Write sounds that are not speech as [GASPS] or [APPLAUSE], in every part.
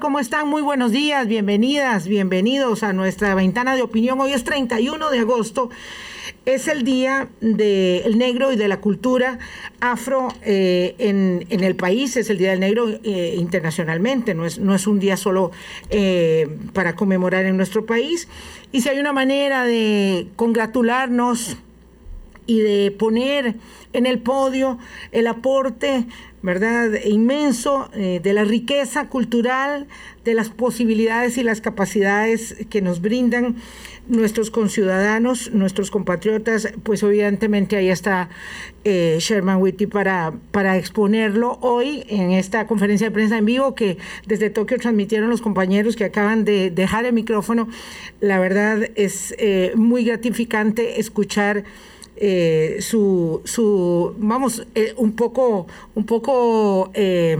¿Cómo están? Muy buenos días, bienvenidas, bienvenidos a nuestra ventana de opinión. Hoy es 31 de agosto, es el Día del Negro y de la Cultura Afro eh, en, el país, es el Día del Negro eh, internacionalmente, no es, no es un día solo eh, para conmemorar en nuestro país. Y si hay una manera de congratularnos y de poner en el podio el aporte ¿verdad? Inmenso eh, de la riqueza cultural, de las posibilidades y las capacidades que nos brindan nuestros conciudadanos, nuestros compatriotas, pues evidentemente ahí está eh, Sherman Whitty para, para exponerlo hoy en esta conferencia de prensa en vivo que desde Tokio transmitieron los compañeros que acaban de dejar el micrófono. La verdad es eh, muy gratificante escuchar eh, su, su, vamos, eh, un poco, un poco eh,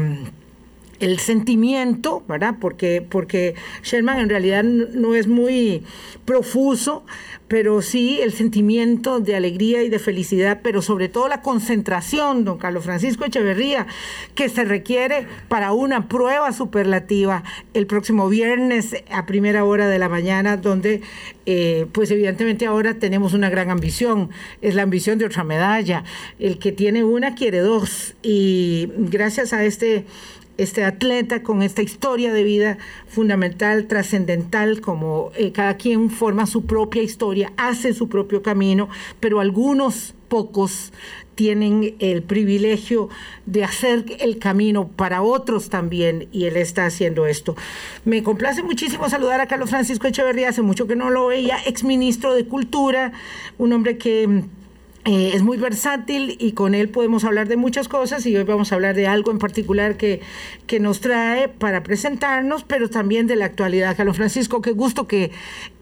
el sentimiento, ¿verdad? Porque, porque Sherman en realidad no es muy profuso, pero sí el sentimiento de alegría y de felicidad, pero sobre todo la concentración, don Carlos Francisco Echeverría, que se requiere para una prueba superlativa el próximo viernes a primera hora de la mañana, donde eh, pues evidentemente ahora tenemos una gran ambición, es la ambición de otra medalla, el que tiene una quiere dos, y gracias a este este atleta con esta historia de vida fundamental, trascendental, como eh, cada quien forma su propia historia, hace su propio camino, pero algunos pocos tienen el privilegio de hacer el camino para otros también y él está haciendo esto. Me complace muchísimo saludar a Carlos Francisco Echeverría, hace mucho que no lo veía, exministro de Cultura, un hombre que eh, es muy versátil y con él podemos hablar de muchas cosas y hoy vamos a hablar de algo en particular que, que nos trae para presentarnos, pero también de la actualidad. Carlos Francisco, qué gusto que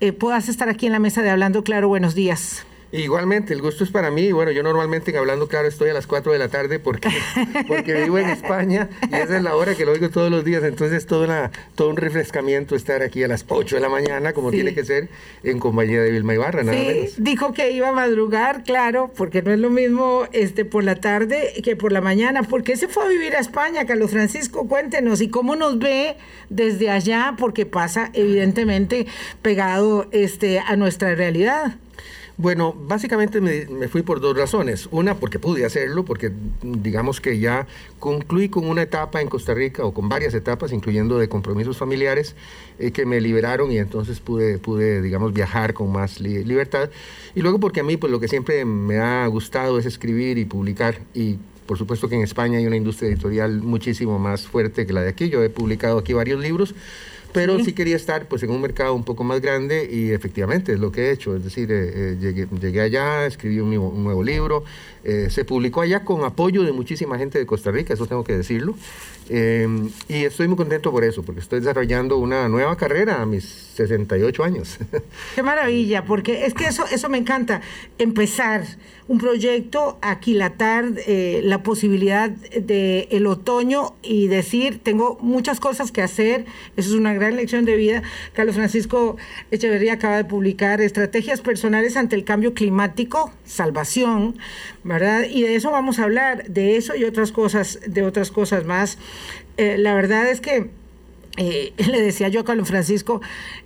eh, puedas estar aquí en la mesa de Hablando Claro. Buenos días. Igualmente, el gusto es para mí. Bueno, yo normalmente hablando claro estoy a las 4 de la tarde porque, [LAUGHS] porque vivo en España y esa es la hora que lo oigo todos los días. Entonces es todo, una, todo un refrescamiento estar aquí a las 8 de la mañana, como tiene que ser, en compañía de Vilma Ibarra, nada sí, Dijo que iba a madrugar, claro, porque no es lo mismo este, por la tarde que por la mañana. ¿Por qué se fue a vivir a España, Carlos Francisco? Cuéntenos y cómo nos ve desde allá, porque pasa evidentemente pegado este, a nuestra realidad. Bueno, básicamente me, fui por dos razones. Una, porque pude hacerlo, porque digamos que ya concluí con una etapa en Costa Rica, o con varias etapas, incluyendo de compromisos familiares, eh, que me liberaron y entonces pude, pude digamos, viajar con más libertad. Y luego porque a mí, pues lo que siempre me ha gustado es escribir y publicar. Y por supuesto que en España hay una industria editorial muchísimo más fuerte que la de aquí. Yo he publicado aquí varios libros pero sí. quería estar pues en un mercado un poco más grande y efectivamente es lo que he hecho, es decir, eh, eh, llegué, allá, escribí un, nuevo libro, eh, se publicó allá con apoyo de muchísima gente de Costa Rica, eso tengo que decirlo, y estoy muy contento por eso, porque estoy desarrollando una nueva carrera a mis 68 años. [LAUGHS] Qué maravilla, porque es que eso, eso me encanta, empezar un proyecto, aquilatar la posibilidad de el otoño y decir, tengo muchas cosas que hacer, eso es una gran lección de vida. Carlos Francisco Echeverría acaba de publicar Estrategias personales ante el cambio climático, salvación, ¿verdad? Y de eso vamos a hablar, de eso y otras cosas, de otras cosas más. Eh, la verdad es que eh, [LAUGHS] le decía yo a Carlos Francisco,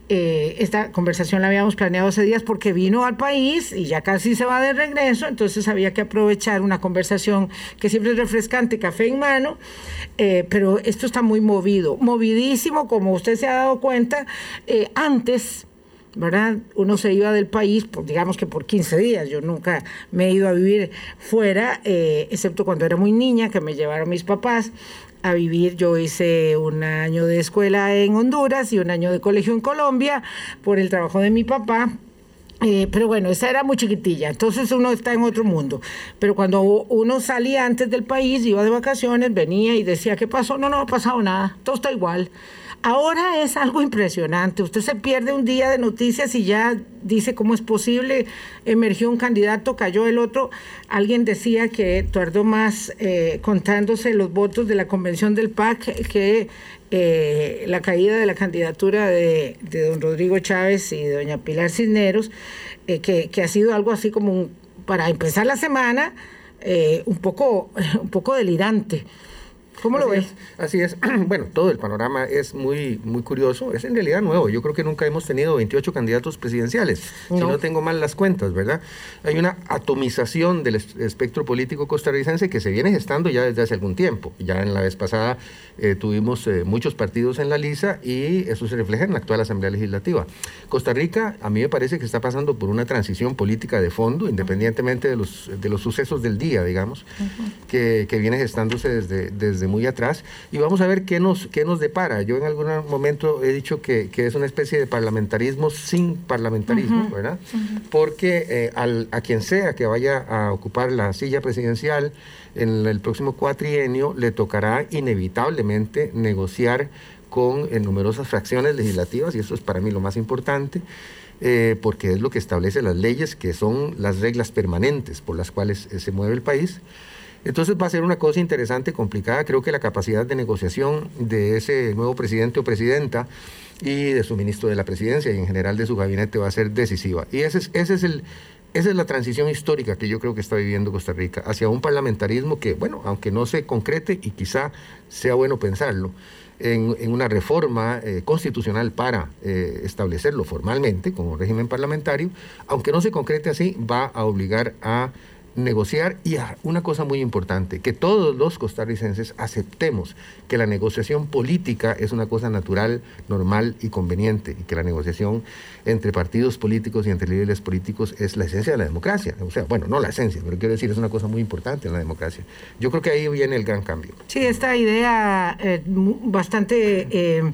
eh, esta conversación la habíamos planeado hace días porque vino al país y ya casi se va de regreso, entonces había que aprovechar una conversación que siempre es refrescante, café en mano, eh, pero esto está muy movido, movidísimo, como usted se ha dado cuenta, antes ¿verdad? Uno se iba del país, digamos que por 15 días. Yo nunca me he ido a vivir fuera, excepto cuando era muy niña, que me llevaron mis papás a vivir. Yo hice un año de escuela en Honduras y un año de colegio en Colombia por el trabajo de mi papá. Eh, pero bueno, esa era muy chiquitilla, entonces uno está en otro mundo. Pero cuando uno salía antes del país, iba de vacaciones, venía y decía, ¿qué pasó? No, no ha pasado nada, todo está igual. Ahora es algo impresionante. Usted se pierde un día de noticias y ya dice cómo es posible. Emergió un candidato, cayó el otro. Alguien decía que tardó más eh, contándose los votos de la convención del PAC que eh, la caída de la candidatura de, don Rodrigo Chávez y doña Pilar Cisneros, eh, que, que, ha sido algo así como para empezar la semana un, poco, [LAUGHS] un poco delirante. ¿Cómo lo ves? así es. [CLEARS THROAT] Bueno, todo el panorama es muy, muy curioso. Es en realidad nuevo. Yo creo que nunca hemos tenido 28 candidatos presidenciales, si no tengo mal las cuentas, ¿verdad? Hay una atomización del espectro político costarricense que se viene gestando ya desde hace algún tiempo. Ya en la vez pasada eh, tuvimos eh, muchos partidos en la lisa y eso se refleja en la actual Asamblea Legislativa. Costa Rica, a mí me parece que está pasando por una transición política de fondo, independientemente de los, de los sucesos del día, digamos, que, que, viene gestándose desde, desde muy atrás. Y vamos a ver qué nos, qué nos depara. Yo en algún momento he dicho que, que es una especie de parlamentarismo sin parlamentarismo, ¿verdad? Porque eh, al, a quien sea que vaya a ocupar la silla presidencial, en el próximo cuatrienio le tocará inevitablemente negociar con en numerosas fracciones legislativas, y eso es para mí lo más importante, eh, porque es lo que establece las leyes, que son las reglas permanentes por las cuales eh, se mueve el país. Entonces va a ser una cosa interesante, complicada. Creo que la capacidad de negociación de ese nuevo presidente o presidenta y de su ministro de la presidencia y en general de su gabinete va a ser decisiva. Y ese es, ese es el, esa es la transición histórica que yo creo que está viviendo Costa Rica hacia un parlamentarismo que, bueno, aunque no se concrete y quizá sea bueno pensarlo, en, una reforma eh, constitucional para eh, establecerlo formalmente como régimen parlamentario, aunque no se concrete así, va a obligar a negociar y una cosa muy importante, que todos los costarricenses aceptemos que la negociación política es una cosa natural, normal y conveniente y que la negociación entre partidos políticos y entre líderes políticos es la esencia de la democracia. O sea, bueno, no la esencia, pero quiero decir, es una cosa muy importante en la democracia. Yo creo que ahí viene el gran cambio. Sí, esta idea eh, bastante... Eh,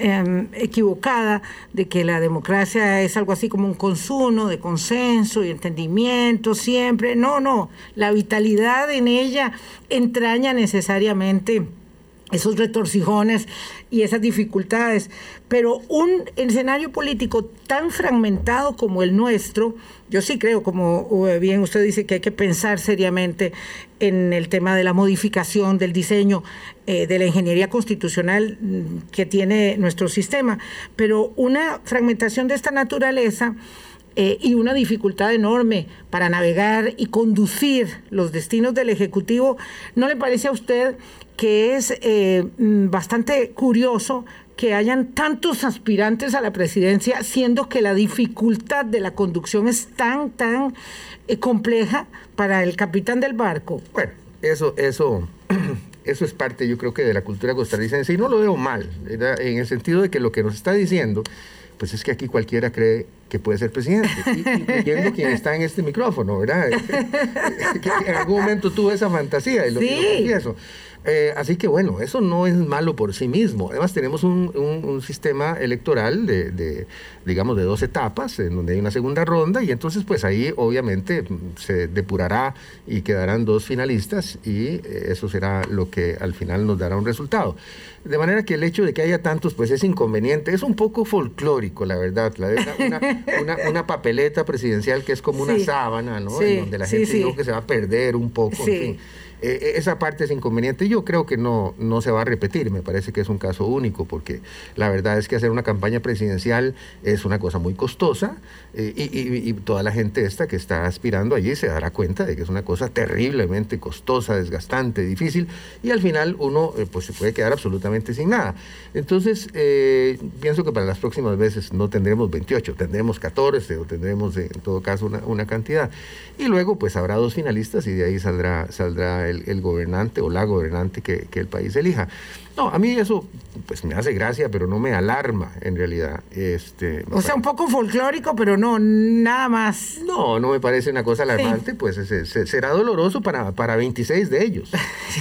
Em, equivocada de que la democracia es algo así como un consumo de consenso y entendimiento siempre. No, no, la vitalidad en ella entraña necesariamente esos retorcijones y esas dificultades. Pero un escenario político tan fragmentado como el nuestro, yo sí creo, como eh, bien usted dice, que hay que pensar seriamente en el tema de la modificación del diseño eh, de la ingeniería constitucional mm, que tiene nuestro sistema. Pero una fragmentación de esta naturaleza... Eh, y una dificultad enorme para navegar y conducir los destinos del Ejecutivo, ¿no le parece a usted que es eh, mm, bastante curioso que hayan tantos aspirantes a la presidencia, siendo que la dificultad de la conducción es tan, tan eh, compleja para el capitán del barco. Bueno, eso, eso, [CLEARS THROAT] eso es parte, yo creo que de la cultura costarricense, y no lo veo mal, en el sentido de que lo que nos está diciendo, pues es que aquí cualquiera cree que puede ser presidente, incluyendo quien está en este micrófono, ¿verdad? [LAUGHS] que en algún momento tuvo esa fantasía, y lo, sí. lo eh, así que bueno, eso no es malo por sí mismo. Además tenemos un, sistema electoral de, digamos, de dos etapas, en donde hay una segunda ronda, y entonces pues ahí obviamente se depurará y quedarán dos finalistas, y eh, eso será lo que al final nos dará un resultado. De manera que el hecho de que haya tantos, pues es inconveniente. Es un poco folclórico, la verdad. [LAUGHS] una, papeleta presidencial que es como una sábana, ¿no? en donde la gente dice que se va a perder un poco. En fin. Eh, eh, esa parte es inconveniente. Yo creo que no, no se va a repetir, me parece que es un caso único, porque la verdad es que hacer una campaña presidencial es una cosa muy costosa eh, y, toda la gente esta que está aspirando allí se dará cuenta de que es una cosa terriblemente costosa, desgastante, difícil y al final uno pues se puede quedar absolutamente sin nada. Entonces, pienso que para las próximas veces no tendremos 28, tendremos 14 o tendremos en todo caso una, una cantidad. Y luego pues habrá dos finalistas y de ahí saldrá, saldrá el, gobernante o la gobernante que, el país elija. No, a mí eso pues me hace gracia, pero no me alarma en realidad. Este, o sea, un poco folclórico, pero no, nada más. No, no me parece una cosa alarmante, pues será doloroso para, para 26 de ellos.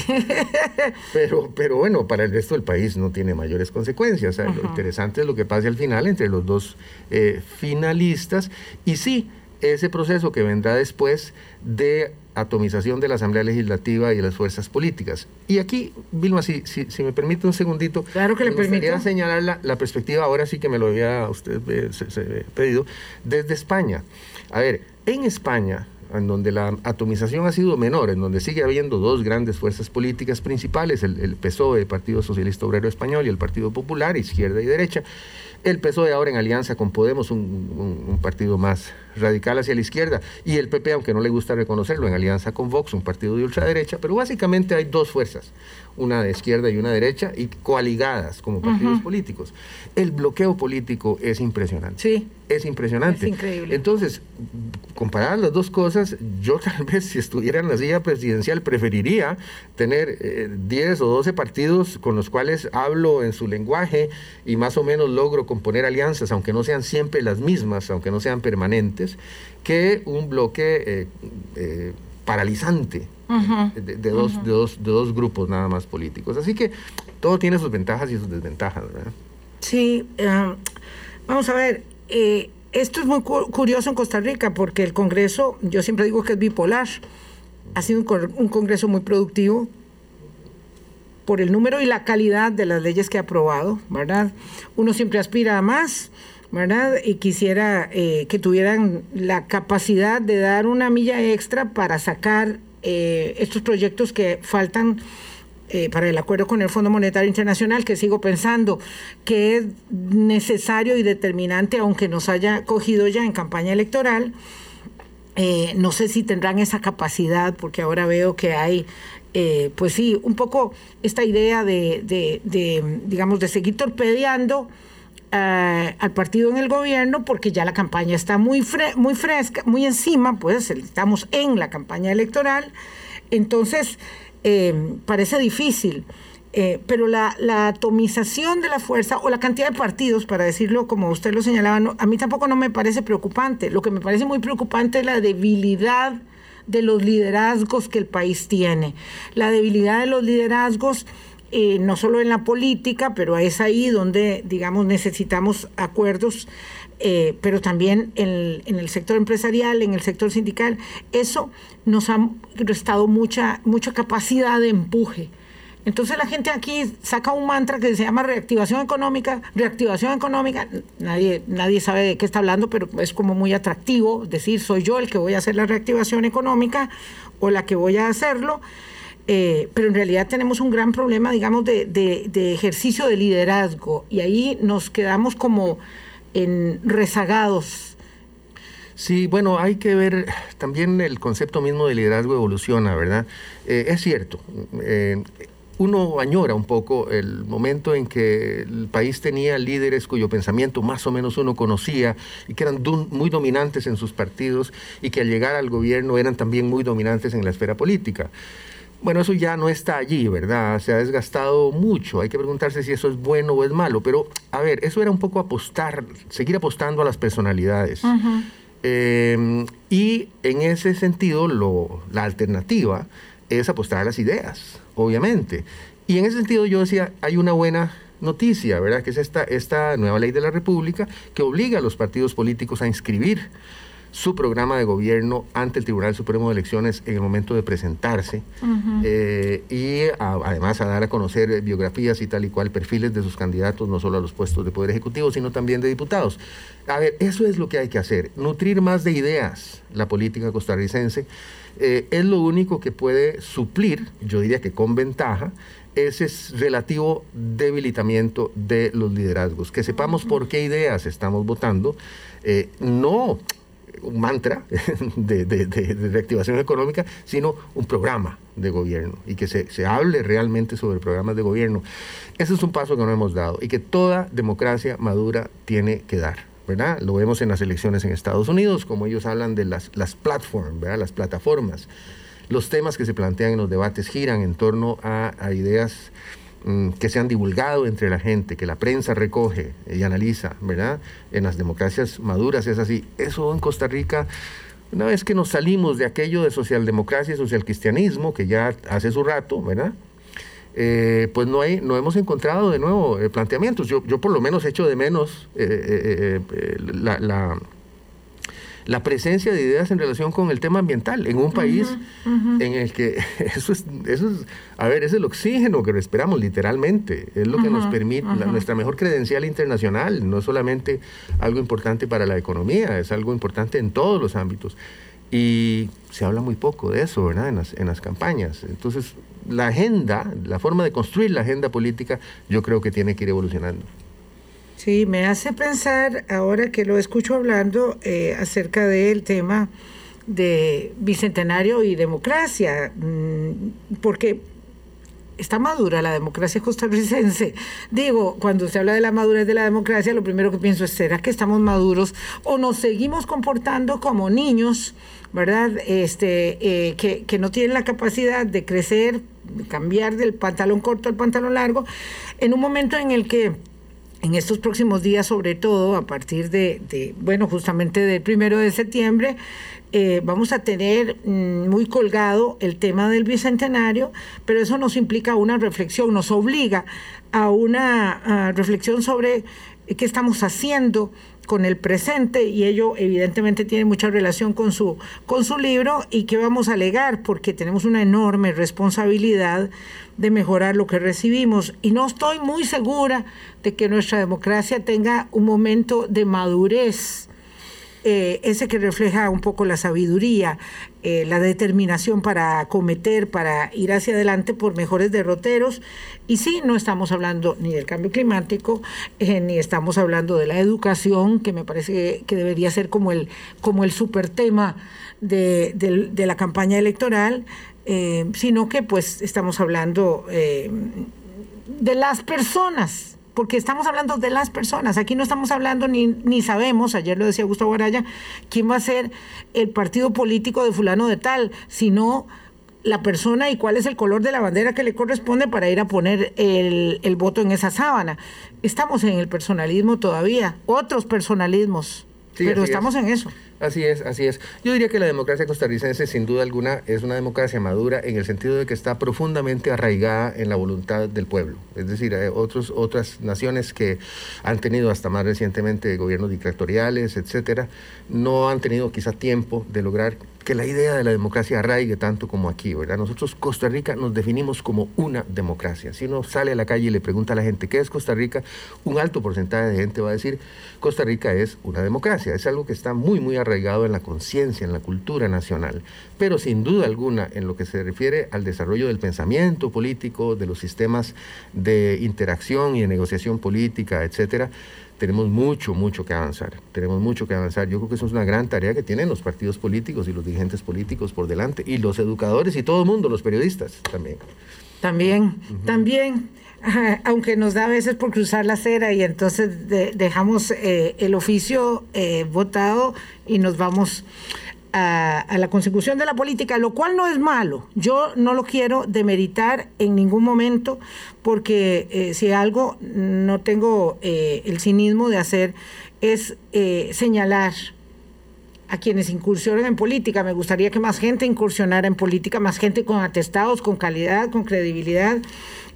[LAUGHS] pero, pero bueno, para el resto del país no tiene mayores consecuencias. Lo interesante es lo que pase al final entre los dos eh, finalistas. Y sí, ese proceso que vendrá después de atomización de la Asamblea Legislativa y de las fuerzas políticas. Y aquí, Vilma, si, si, me permite un segundito, claro que le gustaría señalar la, la, perspectiva, ahora sí que me lo había usted eh, pedido, desde España. A ver, en España, en donde la atomización ha sido menor, en donde sigue habiendo dos grandes fuerzas políticas principales, el, el PSOE, el Partido Socialista Obrero Español, y el Partido Popular, izquierda y derecha, el PSOE ahora en alianza con Podemos, un, un partido más radical hacia la izquierda, y el PP, aunque no le gusta reconocerlo, en alianza con Vox, un partido de ultraderecha, pero básicamente hay dos fuerzas, una de izquierda y una derecha, y coaligadas como partidos políticos. El bloqueo político es impresionante. Sí. Es impresionante. Es increíble. Entonces, comparadas las dos cosas, yo [LAUGHS] tal vez si estuviera en la silla presidencial preferiría tener 10 eh, o 12 partidos con los cuales hablo en su lenguaje y más o menos logro componer alianzas, aunque no sean siempre las mismas, aunque no sean permanentes, que un bloque eh, eh, paralizante de, dos, de, dos, de dos grupos nada más políticos. Así que todo tiene sus ventajas y sus desventajas. ¿verdad? Sí, vamos a ver. esto es muy curioso en Costa Rica porque el Congreso, yo siempre digo que es bipolar ha sido un, Congreso muy productivo por el número y la calidad de las leyes que ha aprobado, ¿verdad? Uno siempre aspira a más, Y quisiera eh, que tuvieran la capacidad de dar una milla extra para sacar eh, estos proyectos que faltan eh, para el acuerdo con el Fondo Monetario Internacional, que sigo pensando que es necesario y determinante, aunque nos haya cogido ya en campaña electoral. No sé si tendrán esa capacidad, porque ahora veo que hay, eh, pues sí, un poco esta idea de, digamos, de seguir torpedeando eh, al partido en el gobierno, porque ya la campaña está muy, fresca, muy encima, pues estamos en la campaña electoral. Entonces, parece difícil. Eh, pero la, atomización de la fuerza o la cantidad de partidos, para decirlo como usted lo señalaba, a mí tampoco no me parece preocupante. Lo que me parece muy preocupante es la debilidad de los liderazgos que el país tiene. La debilidad de los liderazgos, eh, no solo en la política, pero es ahí donde, digamos, necesitamos acuerdos, eh, pero también en, el sector empresarial, en el sector sindical. Eso nos ha restado mucha, mucha capacidad de empuje entonces la gente aquí saca un mantra que se llama reactivación económica, reactivación económica, nadie, nadie sabe de qué está hablando, pero es como muy atractivo decir soy yo el que voy a hacer la reactivación económica o la que voy a hacerlo. Eh, pero en realidad tenemos un gran problema, digamos, de, ejercicio de liderazgo y ahí nos quedamos como en rezagados. Sí, bueno, hay que ver también el concepto mismo de liderazgo evoluciona, ¿verdad? Eh, es cierto, eh, uno añora un poco el momento en que el país tenía líderes cuyo pensamiento más o menos uno conocía y que eran muy dominantes en sus partidos y que al llegar al gobierno eran también muy dominantes en la esfera política. Bueno, eso ya no está allí, ¿verdad? Se ha desgastado mucho. Hay que preguntarse si eso es bueno o es malo. Pero, a ver, eso era un poco apostar, seguir apostando a las personalidades. Em, y en ese sentido, lo, la alternativa es apostar a las ideas obviamente. Y en ese sentido yo decía, hay una buena noticia, ¿verdad? Que es esta, esta nueva ley de la República que obliga a los partidos políticos a inscribir su programa de gobierno ante el Tribunal Supremo de Elecciones en el momento de presentarse eh, y además a dar a conocer biografías y tal y cual, perfiles de sus candidatos, no solo a los puestos de Poder Ejecutivo, sino también de diputados. A ver, eso es lo que hay que hacer, nutrir más de ideas la política costarricense eh, es lo único que puede suplir, yo diría que con ventaja, ese relativo debilitamiento de los liderazgos. Que sepamos por qué ideas estamos votando, eh, no un mantra [LAUGHS] de, reactivación económica, sino un programa de gobierno y que se, se, hable realmente sobre programas de gobierno. Ese es un paso que no hemos dado y que toda democracia madura tiene que dar. ¿verdad? Lo vemos en las elecciones en Estados Unidos, como ellos hablan de las, las platforms, ¿verdad? Las plataformas. Los temas que se plantean en los debates giran en torno a, ideas que se han divulgado entre la gente, que la prensa recoge y analiza, ¿verdad? En las democracias maduras es así. Eso en Costa Rica, una vez que nos salimos de aquello de socialdemocracia y socialcristianismo, que ya hace su rato, ¿verdad? Eh, pues no, hay, no hemos encontrado de nuevo eh, planteamientos. Yo, yo por lo menos echo de menos eh, la, presencia de ideas en relación con el tema ambiental en un país en el que [LAUGHS] eso es, eso es, a ver, es el oxígeno que respiramos literalmente, es lo que nos permite, nuestra mejor credencial internacional, no solamente algo importante para la economía, es algo importante en todos los ámbitos. Y se habla muy poco de eso, ¿verdad? En las, en las campañas. Entonces, la agenda, la forma de construir la agenda política, yo creo que tiene que ir evolucionando. Sí, me hace pensar, ahora que lo escucho hablando, eh, acerca del tema de bicentenario y democracia, mm, porque está madura la democracia costarricense. Digo, cuando se habla de la madurez de la democracia, lo primero que pienso es, ¿será que estamos maduros o nos seguimos comportando como niños, ¿verdad? Este, eh, que, que no tienen la capacidad de crecer, de cambiar del pantalón corto al pantalón largo, en un momento en el que en estos próximos días, sobre todo a partir de, bueno, justamente del primero de septiembre, eh, vamos a tener mm, muy colgado el tema del bicentenario, pero eso nos implica una reflexión, nos obliga a una reflexión sobre qué estamos haciendo con el presente y ello evidentemente tiene mucha relación con su, con su libro y qué vamos a alegar porque tenemos una enorme responsabilidad de mejorar lo que recibimos. Y no estoy muy segura de que nuestra democracia tenga un momento de madurez, eh, ese que refleja un poco la sabiduría, eh, la determinación para acometer, para ir hacia adelante por mejores derroteros. Y sí, no estamos hablando ni del cambio climático, eh, ni estamos hablando de la educación, que me parece que debería ser como el, como el super tema de, de la campaña electoral, sino que pues estamos hablando de las personas, porque estamos hablando de las personas. Aquí no estamos hablando ni, ni sabemos, ayer lo decía Gustavo Araya, quién va a ser el partido político de fulano de tal, sino la persona y cuál es el color de la bandera que le corresponde para ir a poner el, el voto en esa sábana. Estamos en el personalismo todavía, otros personalismos, pero estamos en eso. Así es, así es. Yo diría que la democracia costarricense, sin duda alguna, es una democracia madura en el sentido de que está profundamente arraigada en la voluntad del pueblo. Es decir, hay otros, otras naciones que han tenido hasta más recientemente gobiernos dictatoriales, etcétera, no han tenido quizá tiempo de lograr que la idea de la democracia arraigue tanto como aquí, ¿verdad? Nosotros, Costa Rica, nos definimos como una democracia. Si uno sale a la calle y le pregunta a la gente qué es Costa Rica, un alto porcentaje de gente va a decir Costa Rica es una democracia. Es algo que está muy, muy arraigado en la conciencia, en la cultura nacional. Pero sin duda alguna, en lo que se refiere al desarrollo del pensamiento político, de los sistemas de interacción y de negociación política, etcétera, tenemos mucho, mucho que avanzar. Tenemos mucho que avanzar. Yo creo que eso es una gran tarea que tienen los partidos políticos y los dirigentes políticos por delante, y los educadores y todo el mundo, los periodistas también. También, también, aunque nos da a veces por cruzar la acera y entonces dejamos eh, el oficio eh, votado y nos vamos a, la consecución de la política, lo cual no es malo. Yo no lo quiero demeritar en ningún momento, porque eh, si algo no tengo eh, el cinismo de hacer es eh, señalar a quienes incursionan en política. Me gustaría que más gente incursionara en política, más gente con atestados, con calidad, con credibilidad.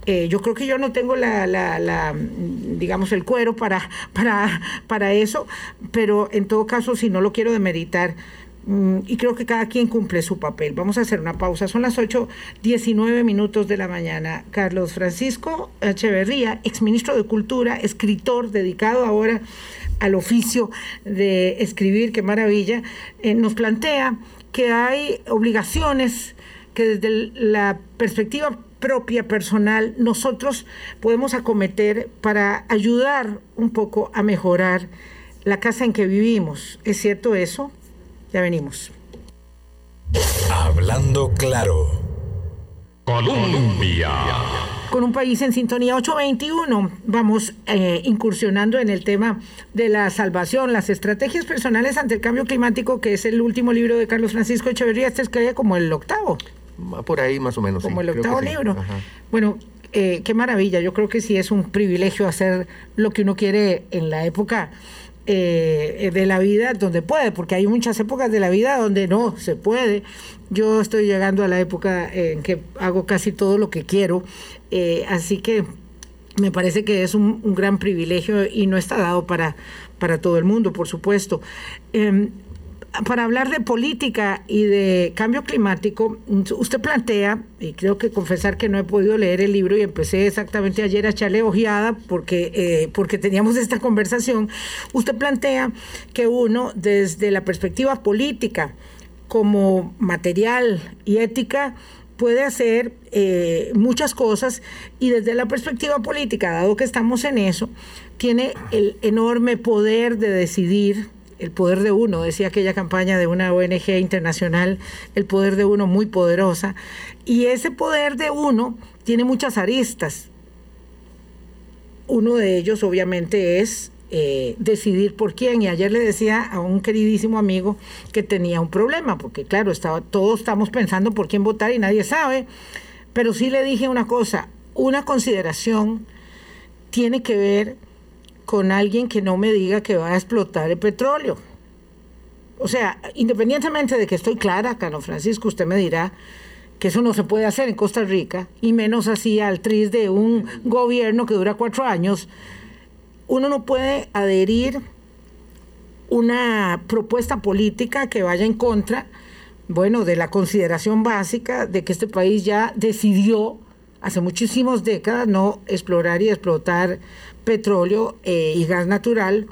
yo creo que yo no tengo la, la, digamos, el cuero para, para, para eso, pero en todo caso, si no lo quiero demeritar, y creo que cada quien cumple su papel. Vamos a hacer una pausa. Son las 8.19 minutos de la mañana. Carlos Francisco Echeverría, exministro de Cultura, escritor dedicado ahora al oficio de escribir, qué maravilla, eh, nos plantea que hay obligaciones que desde la perspectiva propia, personal, nosotros podemos acometer para ayudar un poco a mejorar la casa en que vivimos. ¿Es cierto eso? Ya venimos. Hablando claro. Colombia. Con un país en sintonía 821, vamos eh, incursionando en el tema de la salvación, las estrategias personales ante el cambio climático, que es el último libro de Carlos Francisco Echeverría. Este es que como el octavo. Por ahí más o menos. Como el octavo libro. Bueno, eh, qué maravilla. Yo creo que sí es un privilegio hacer lo que uno quiere en la época eh, de la vida donde puede, porque hay muchas épocas de la vida donde no se puede. Yo estoy llegando a la época en que hago casi todo lo que quiero, eh, así que me parece que es un, gran privilegio y no está dado para, para todo el mundo, por supuesto. Em, para hablar de política y de cambio climático, usted plantea, y creo que confesar que no he podido leer el libro y empecé exactamente ayer a echarle ojeada porque, eh, porque teníamos esta conversación, usted plantea que uno desde la perspectiva política como material y ética puede hacer eh, muchas cosas y desde la perspectiva política, dado que estamos en eso, tiene el enorme poder de decidir, el poder de uno, decía aquella campaña de una ONG internacional, el poder de uno muy poderosa, y ese poder de uno tiene muchas aristas. Uno de ellos obviamente es eh, decidir por quién. Y ayer le decía a un queridísimo amigo que tenía un problema, porque claro, estaba, todos estamos pensando por quién votar y nadie sabe, pero sí le dije una cosa, una consideración tiene que ver con alguien que no me diga que va a explotar el petróleo. O sea, independientemente de que estoy clara, Carlos Francisco, usted me dirá que eso no se puede hacer en Costa Rica, y menos así al tris de un gobierno que dura cuatro años, uno no puede adherir una propuesta política que vaya en contra, bueno, de la consideración básica de que este país ya decidió hace muchísimas décadas no explorar y explotar petróleo eh, y gas natural.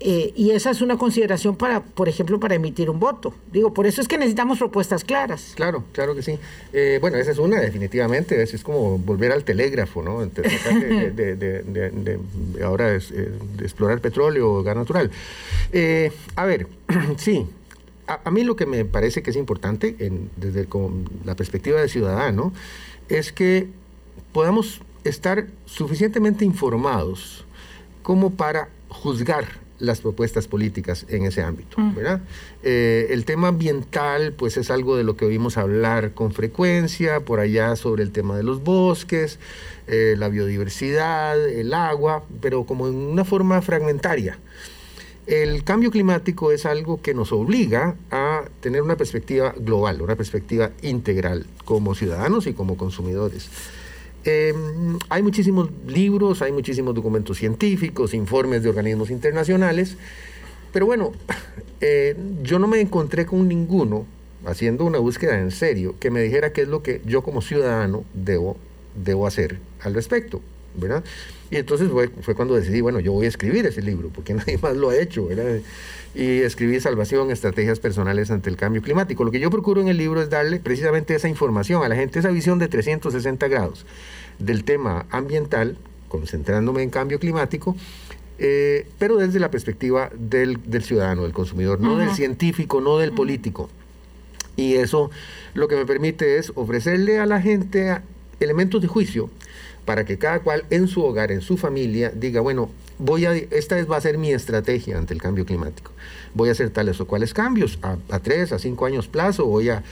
Eh, y esa es una consideración para, por ejemplo, para emitir un voto. Digo, por eso es que necesitamos propuestas claras. Claro, claro que sí. Eh, bueno, esa es una, definitivamente. Es, como volver al telégrafo, ¿no? [LAUGHS] De, ahora es, de explorar petróleo o gas natural. a ver, [CLEARS THROAT] sí. A, mí lo que me parece que es importante, desde la perspectiva de ciudadano, es que podamos estar suficientemente informados como para juzgar las propuestas políticas en ese ámbito. Mm. Eh, el tema ambiental, pues es algo de lo que oímos hablar con frecuencia, por allá sobre el tema de los bosques, eh, la biodiversidad, el agua, pero como en una forma fragmentaria. El cambio climático es algo que nos obliga a tener una perspectiva global, una perspectiva integral como ciudadanos y como consumidores. Em, hay muchísimos libros, hay muchísimos documentos científicos, informes de organismos internacionales, pero bueno, [LAUGHS] eh, yo no me encontré con ninguno haciendo una búsqueda en serio que me dijera qué es lo que yo como ciudadano debo, debo hacer al respecto, ¿verdad? Y entonces fue, fue, cuando decidí, bueno, yo voy a escribir ese libro, porque [LAUGHS] nadie más lo ha hecho, ¿verdad? Y escribí Salvación, Estrategias Personales ante el Cambio Climático. Lo que yo procuro en el libro es darle precisamente esa información a la gente, esa visión de 360 grados del tema ambiental, concentrándome en cambio climático, eh, pero desde la perspectiva del, ciudadano, del consumidor, no del científico, no del político. Y eso lo que me permite es ofrecerle a la gente elementos de juicio para que cada cual en su hogar, en su familia, diga, bueno, voy a, esta va a ser mi estrategia ante el cambio climático. Voy a hacer tales o cuales cambios. A, tres, a cinco años plazo, voy a,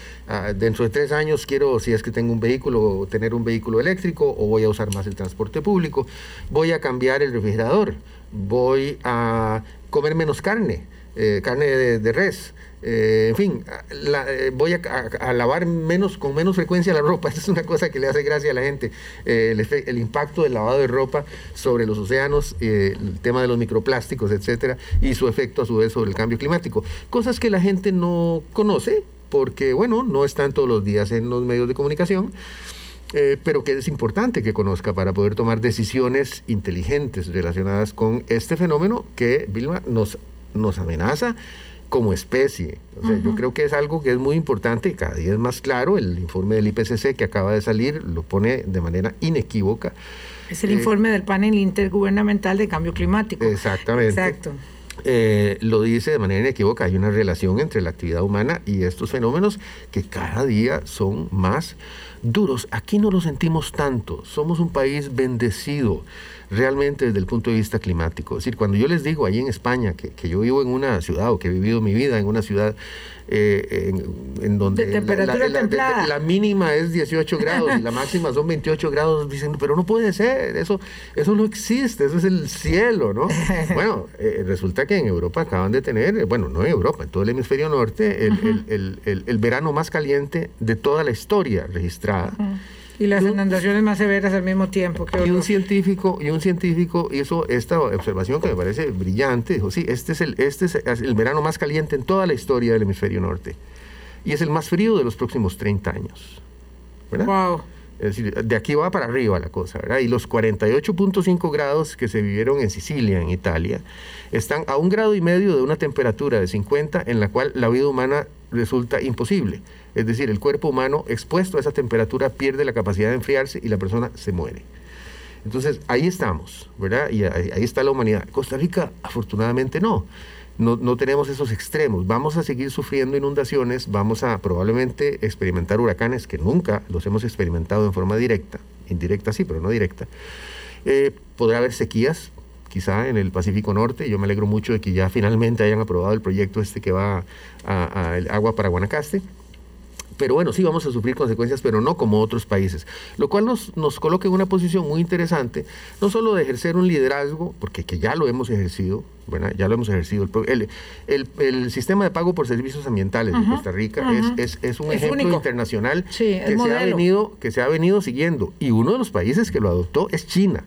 dentro de tres años quiero, si es que tengo un vehículo, tener un vehículo eléctrico o voy a usar más el transporte público, voy a cambiar el refrigerador, voy a comer menos carne, eh, carne de res, eh, en fin, eh, voy a, lavar menos con menos frecuencia la ropa. [LAUGHS] Esa es una cosa que le hace gracia a la gente. El, impacto del lavado de ropa sobre los océanos, el tema de los microplásticos, etcétera, y su efecto a su vez sobre el cambio climático. Cosas que la gente no conoce porque, bueno, no están todos los días en los medios de comunicación. pero que es importante que conozca para poder tomar decisiones inteligentes relacionadas con este fenómeno que, Vilma, nos, nos amenaza como especie. O sea, Yo creo que es algo que es muy importante y cada día es más claro. El informe del IPCC que acaba de salir lo pone de manera inequívoca. Es el eh, informe del panel intergubernamental de cambio climático. Exactamente. Exacto. Eh, lo dice de manera inequívoca, hay una relación entre la actividad humana y estos fenómenos que cada día son más duros. Aquí no lo sentimos tanto, somos un país bendecido realmente desde el punto de vista climático. Es decir, cuando yo les digo ahí en España que, yo vivo en una ciudad o que he vivido mi vida en una ciudad eh, en, donde la, mínima es 18 grados y la [LAUGHS] máxima son 28 grados, dicen, pero no puede ser, eso, eso no existe, eso es el cielo, ¿no? [LAUGHS] bueno, eh, resulta que en Europa acaban de tener, bueno, no en Europa, en todo el hemisferio norte, el, verano más caliente de toda la historia registrada. Y las inundaciones más severas al mismo tiempo. y un científico, y un científico hizo esta observación que me parece brillante. Dijo, sí, este es, el, este es el verano más caliente en toda la historia del hemisferio norte. Y es el más frío de los próximos 30 años. ¿Verdad? Wow. Es decir, de aquí va para arriba la cosa, ¿verdad? Y los 48.5 grados que se vivieron en Sicilia, en Italia, están a un grado y medio de una temperatura de 50 en la cual la vida humana resulta imposible. Es decir, el cuerpo humano expuesto a esa temperatura pierde la capacidad de enfriarse y la persona se muere. Entonces, ahí estamos, ¿verdad? Y ahí, está la humanidad. Costa Rica, afortunadamente, no no, tenemos esos extremos. Vamos a seguir sufriendo inundaciones, vamos a probablemente experimentar huracanes que nunca los hemos experimentado en forma directa, indirecta sí, pero no directa. Eh, podrá haber sequías, quizá en el Pacífico Norte. Yo me alegro mucho de que ya finalmente hayan aprobado el proyecto este que va a, agua para Guanacaste. Pero bueno, sí vamos a sufrir consecuencias, pero no como otros países. Lo cual nos, nos coloca en una posición muy interesante, no solo de ejercer un liderazgo, porque que ya lo hemos ejercido, bueno, ya lo hemos ejercido. El, el, el, sistema de pago por servicios ambientales de Costa Rica es, es, un ejemplo internacional que, se ha venido, que se ha venido siguiendo. Y uno de los países que lo adoptó es China.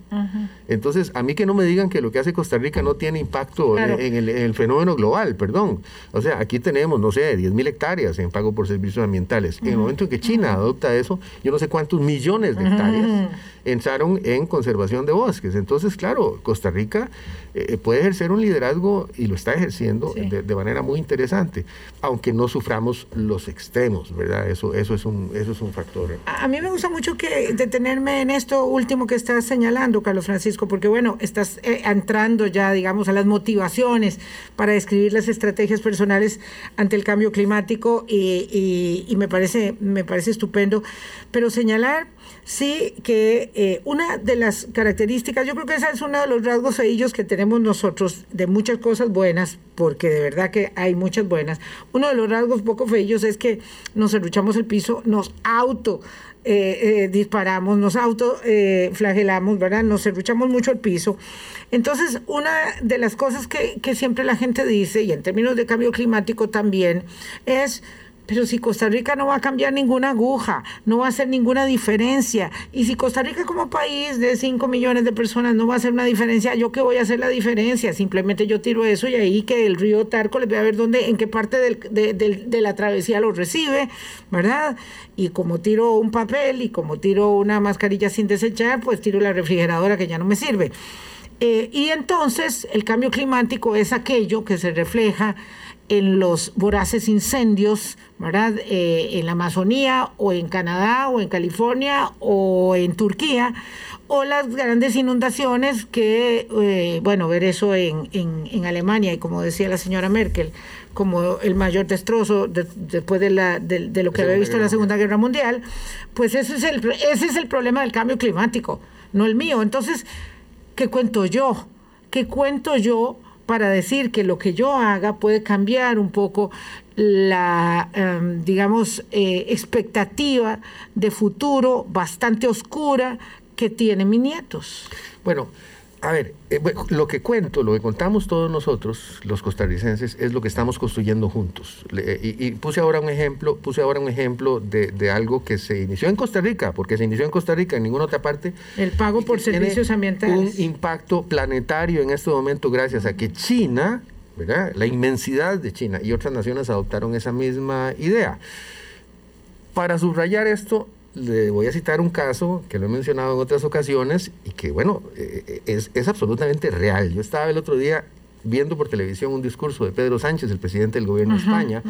Entonces, a mí que no me digan que lo que hace Costa Rica no tiene impacto en, el, fenómeno global, perdón. O sea, aquí tenemos, no sé, 10 mil hectáreas en pago por servicios ambientales. En el momento en que China adopta eso, yo no sé cuántos millones de hectáreas entraron en conservación de bosques. Entonces, claro, Costa Rica eh, puede ejercer un liderazgo y lo está ejerciendo de, manera muy interesante, aunque no suframos los extremos, ¿verdad? Eso, eso, es, un, eso es un factor. A, mí me gusta mucho que detenerme en esto último que estás señalando, Carlos Francisco, porque bueno, estás eh, entrando ya, digamos, a las motivaciones para describir las estrategias personales ante el cambio climático y, y me, parece, me parece estupendo, pero señalar sí que eh, una de las características, yo creo que ese es uno de los rasgos feillos que tenemos nosotros, de muchas cosas buenas, porque de verdad que hay muchas buenas. Uno de los rasgos poco feillos es que nos enruchamos el piso, nos auto eh, eh, disparamos, nos auto flagelamos, ¿verdad? Nos serruchamos mucho el piso. Entonces, una de las cosas que, que siempre la gente dice, y en términos de cambio climático también, es pero si Costa Rica no va a cambiar ninguna aguja, no va a hacer ninguna diferencia, y si Costa Rica como país de 5 millones de personas no va a hacer una diferencia, ¿yo qué voy a hacer la diferencia? Simplemente yo tiro eso y ahí que el río Tarco les voy a ver dónde, en qué parte de, la travesía lo recibe, ¿verdad? Y como tiro un papel y como tiro una mascarilla sin desechar, pues tiro la refrigeradora que ya no me sirve. Eh, y entonces el cambio climático es aquello que se refleja en los voraces incendios, ¿verdad? Eh, en la Amazonía o en Canadá o en California o en Turquía, o las grandes inundaciones que, eh, bueno, ver eso en, en, Alemania y como decía la señora Merkel, como el mayor destrozo después de, la, de, lo que había visto en la Segunda Guerra Mundial, pues ese es, el, ese es el problema del cambio climático, no el mío. Entonces, ¿qué cuento yo? ¿Qué cuento yo para decir que lo que yo haga puede cambiar un poco la, em, digamos, eh, expectativa de futuro bastante oscura que tienen mis nietos. Bueno, a ver, eh, lo que cuento, lo que contamos todos nosotros, los costarricenses, es lo que estamos construyendo juntos. y, puse ahora un ejemplo, puse ahora un ejemplo de, algo que se inició en Costa Rica, porque se inició en Costa Rica, en ninguna otra parte. El pago por servicios ambientales. Un impacto planetario en este momento gracias a que China, ¿verdad? la inmensidad de China y otras naciones adoptaron esa misma idea. Para subrayar esto, le voy a citar un caso que lo he mencionado en otras ocasiones y que, bueno, eh, es, es, absolutamente real. Yo estaba el otro día viendo por televisión un discurso de Pedro Sánchez, el presidente del gobierno de España.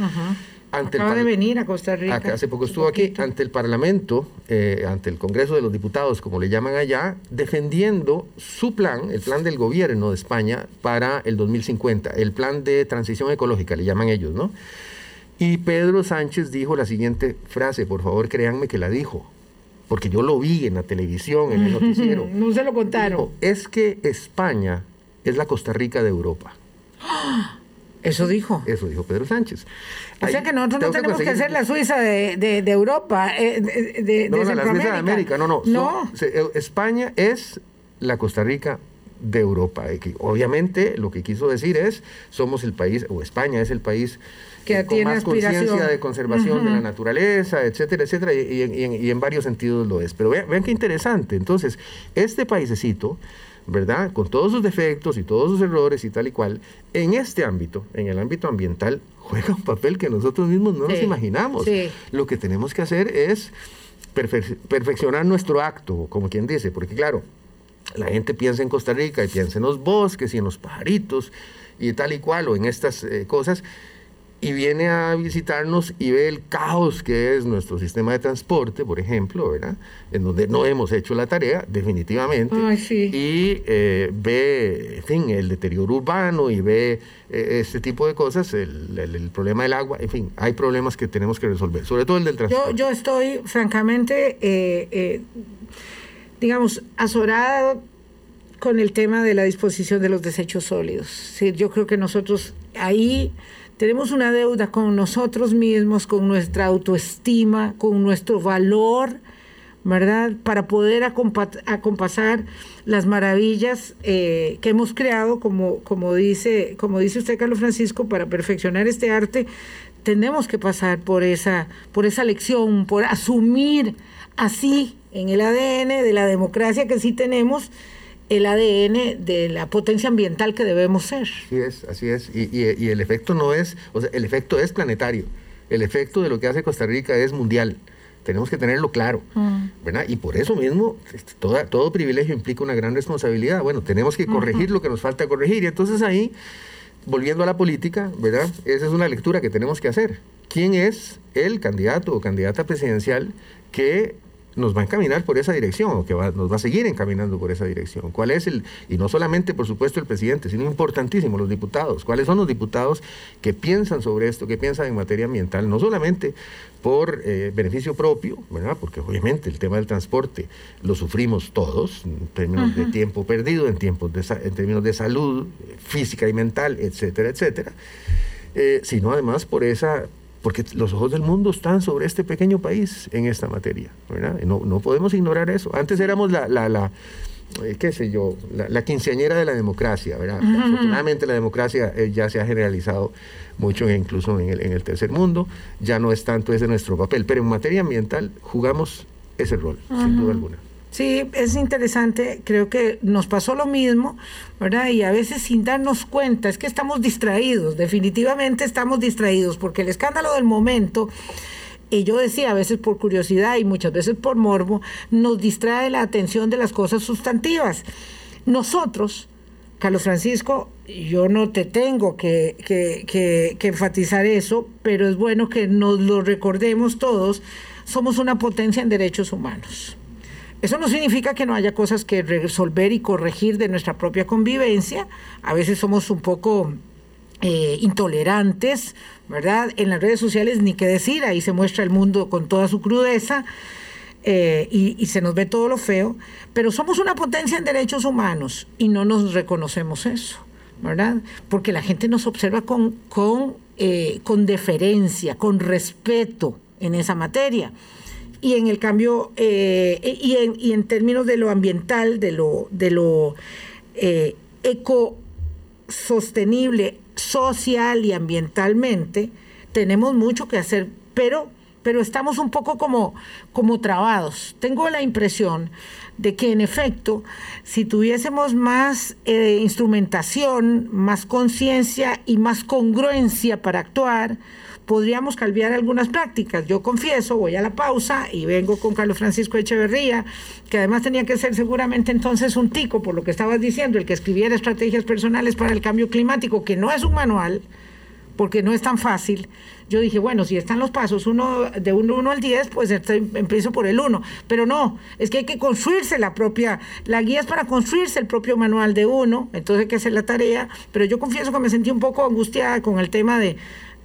Ante Acaba de venir a Costa Rica. hace poco estuvo aquí, ante el Parlamento, eh, ante el Congreso de los Diputados, como le llaman allá, defendiendo su plan, el plan del gobierno de España para el 2050, el plan de transición ecológica, le llaman ellos, ¿no? Y Pedro Sánchez dijo la siguiente frase, por favor créanme que la dijo, porque yo lo vi en la televisión, en el [LAUGHS] noticiero. no se lo contaron. es que España es la Costa Rica de Europa. [GASPS] Eso dijo. Eso dijo Pedro Sánchez. O sea que nosotros no tenemos que ser la Suiza de, de, Europa, eh, de, no, la Suiza de América, no, no. no. Eh, España es la Costa Rica de Europa. obviamente lo que quiso decir es, somos el país, o España es el país que con más conciencia de conservación de la naturaleza, etcétera, etcétera, y, en, varios sentidos lo es. Pero vean, vean qué interesante. Entonces, este paisecito, ¿verdad? Con todos sus defectos y todos sus errores y tal y cual, en este ámbito, en el ámbito ambiental, juega un papel que nosotros mismos no nos imaginamos. Lo que tenemos que hacer es perfeccionar nuestro acto, como quien dice, porque claro, la gente piensa en Costa Rica y piensa en los bosques y en los pajaritos y tal y cual, o en estas eh, cosas, y viene a visitarnos y ve el caos que es nuestro sistema de transporte, por ejemplo, ¿verdad? En donde no hemos hecho la tarea, definitivamente. Y eh, ve, en fin, el deterioro urbano y ve eh, este tipo de cosas, el, problema del agua, en fin, hay problemas que tenemos que resolver, sobre todo el del transporte. Yo, yo estoy, francamente, digamos, azorada con el tema de la disposición de los desechos sólidos. Sí, yo creo que nosotros ahí tenemos una deuda con nosotros mismos, con nuestra autoestima, con nuestro valor, ¿verdad? Para poder acompasar las maravillas eh, que hemos creado, como, como, dice, como dice usted, Carlos Francisco, para perfeccionar este arte, tenemos que pasar por esa, por esa lección, por asumir así en el ADN de la democracia que sí tenemos, el ADN de la potencia ambiental que debemos ser. Así es, así es. Y, el efecto no es, o sea, el efecto es planetario. El efecto de lo que hace Costa Rica es mundial. Tenemos que tenerlo claro, mm. ¿verdad? Y por eso mismo, este, toda, todo privilegio implica una gran responsabilidad. Bueno, tenemos que corregir lo que nos falta corregir. Y entonces ahí, volviendo a la política, ¿verdad? Esa es una lectura que tenemos que hacer. ¿Quién es el candidato o candidata presidencial que nos va a encaminar por esa dirección, o que nos va a seguir encaminando por esa dirección. ¿Cuál es el, y no solamente por supuesto el presidente, sino importantísimo los diputados? ¿Cuáles son los diputados que piensan sobre esto, que piensan en materia ambiental, no solamente por eh, beneficio propio, ¿verdad? Porque obviamente el tema del transporte lo sufrimos todos, en términos de tiempo perdido, en, tiempos de, en términos de salud física y mental, etcétera, etcétera, eh, sino además por esa porque los ojos del mundo están sobre este pequeño país en esta materia, ¿verdad? No, no podemos ignorar eso. Antes éramos la, la, la eh, qué sé yo, la, quinceañera de la democracia, ¿verdad? Afortunadamente la democracia eh, ya se ha generalizado mucho incluso en el, en el tercer mundo, ya no es tanto ese nuestro papel, pero en materia ambiental jugamos ese rol, sin duda alguna. Sí, es interesante, creo que nos pasó lo mismo, ¿verdad? Y a veces sin darnos cuenta, es que estamos distraídos, definitivamente estamos distraídos, porque el escándalo del momento, y yo decía a veces por curiosidad y muchas veces por morbo, nos distrae la atención de las cosas sustantivas. Nosotros, Carlos Francisco, yo no te tengo que, que, que enfatizar eso, pero es bueno que nos lo recordemos todos, somos una potencia en derechos humanos. Eso no significa que no haya cosas que resolver y corregir de nuestra propia convivencia. A veces somos un poco eh, intolerantes, ¿verdad? En las redes sociales ni qué decir, ahí se muestra el mundo con toda su crudeza. Eh, y, se nos ve todo lo feo, pero somos una potencia en derechos humanos y no nos reconocemos eso, ¿verdad? Porque la gente nos observa con, con, eh, con deferencia, con respeto en esa materia y en el cambio, eh, y, en, y, en, términos de lo ambiental, de lo, de lo eh, ecosostenible, social y ambientalmente, tenemos mucho que hacer, pero, pero estamos un poco como, como trabados. Tengo la impresión de que en efecto, si tuviésemos más eh, instrumentación, más conciencia y más congruencia para actuar, podríamos cambiar algunas prácticas. Yo confieso, voy a la pausa y vengo con Carlos Francisco Echeverría, que además tenía que ser seguramente entonces un tico, por lo que estabas diciendo, el que escribiera estrategias personales para el cambio climático, que no es un manual, porque no es tan fácil. Yo dije, bueno, si están los pasos uno, de 1 uno, al 10, pues empiezo por el 1. Pero no, es que hay que construirse la propia, la guía es para construirse el propio manual de uno, entonces hay que hacer la tarea. Pero yo confieso que me sentí un poco angustiada con el tema de,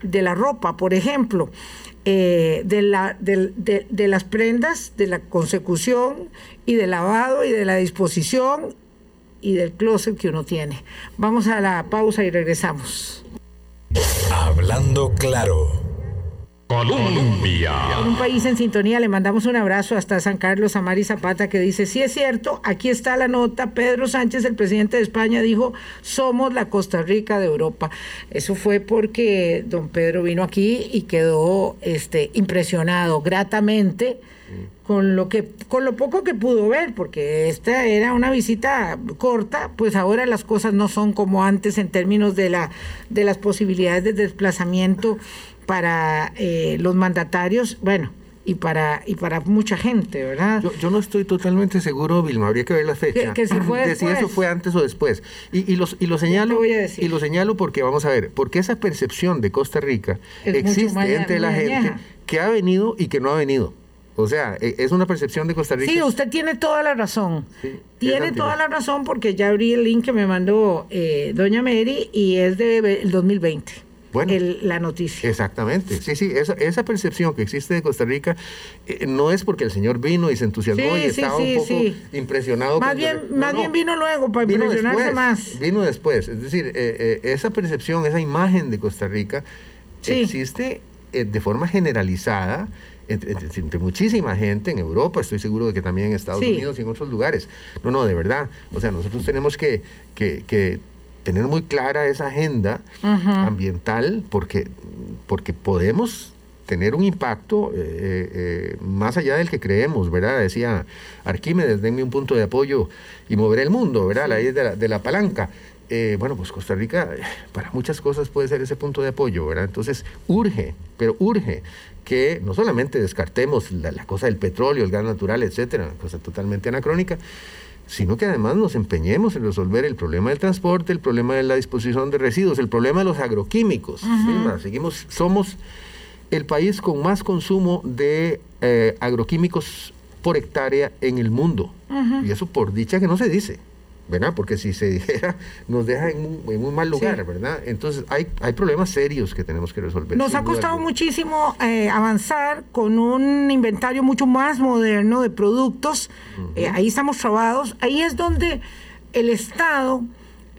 de la ropa, por ejemplo, eh, de, la, de, las prendas, de la consecución y del lavado y de la disposición y del closet que uno tiene. Vamos a la pausa y regresamos. Hablando claro. Colombia. un país en sintonía, le mandamos un abrazo hasta San Carlos a Mari Zapata que dice, sí es cierto, aquí está la nota, Pedro Sánchez, el presidente de España, dijo, somos la Costa Rica de Europa. Eso fue porque don Pedro vino aquí y quedó este, impresionado gratamente con lo que con lo poco que pudo ver porque esta era una visita corta pues ahora las cosas no son como antes en términos de la de las posibilidades de desplazamiento para eh, los mandatarios, bueno, y para y para mucha gente, ¿verdad? Yo, no estoy totalmente seguro, Vilma, habría que ver la fecha. Que, si fue [CLEARS THROAT] de si eso fue antes o después. Y, y, los, y lo señalo y lo señalo porque vamos a ver, porque esa percepción de Costa Rica existe entre la gente que ha venido y que no ha venido. O sea, e, es una percepción de Costa Rica. Sí, usted tiene toda la razón. tiene toda la razón porque ya abrí el link que me mandó eh, doña Mary y es del 2020. Bueno, la noticia. Exactamente. Sí, sí, esa, esa percepción que existe de Costa Rica eh, no es porque el señor vino y se entusiasmó y estaba un poco impresionado. Más, bien, más bien vino luego para impresionarse más. Vino después. Es decir, eh, esa percepción, esa imagen de Costa Rica existe de forma generalizada entre, muchísima gente en Europa, estoy seguro de que también en Estados Unidos y en otros lugares. No, no, de verdad. O sea, nosotros tenemos que, que, tener muy clara esa agenda ambiental porque, porque podemos tener un impacto eh, eh, más allá del que creemos, ¿verdad? Decía Arquímedes, denme un punto de apoyo y moveré el mundo, ¿verdad? La ley de la, de la palanca. Eh, bueno, pues Costa Rica para muchas cosas puede ser ese punto de apoyo, ¿verdad? Entonces, urge, pero urge que no solamente descartemos la, cosa del petróleo, el gas natural, etcétera, cosa totalmente anacrónica, sino que además nos empeñemos en resolver el problema del transporte, el problema de la disposición de residuos, el problema de los agroquímicos. Seguimos, somos el país con más consumo de eh, agroquímicos por hectárea en el mundo. Y eso por dicha que no se dice. ¿Verdad? Porque si se [LAUGHS] dijera, nos deja en un, mal lugar, ¿verdad? Entonces hay, hay problemas serios que tenemos que resolver. Nos ha costado muchísimo eh, avanzar con un inventario mucho más moderno de productos. Eh, ahí estamos trabados. Ahí es donde el Estado,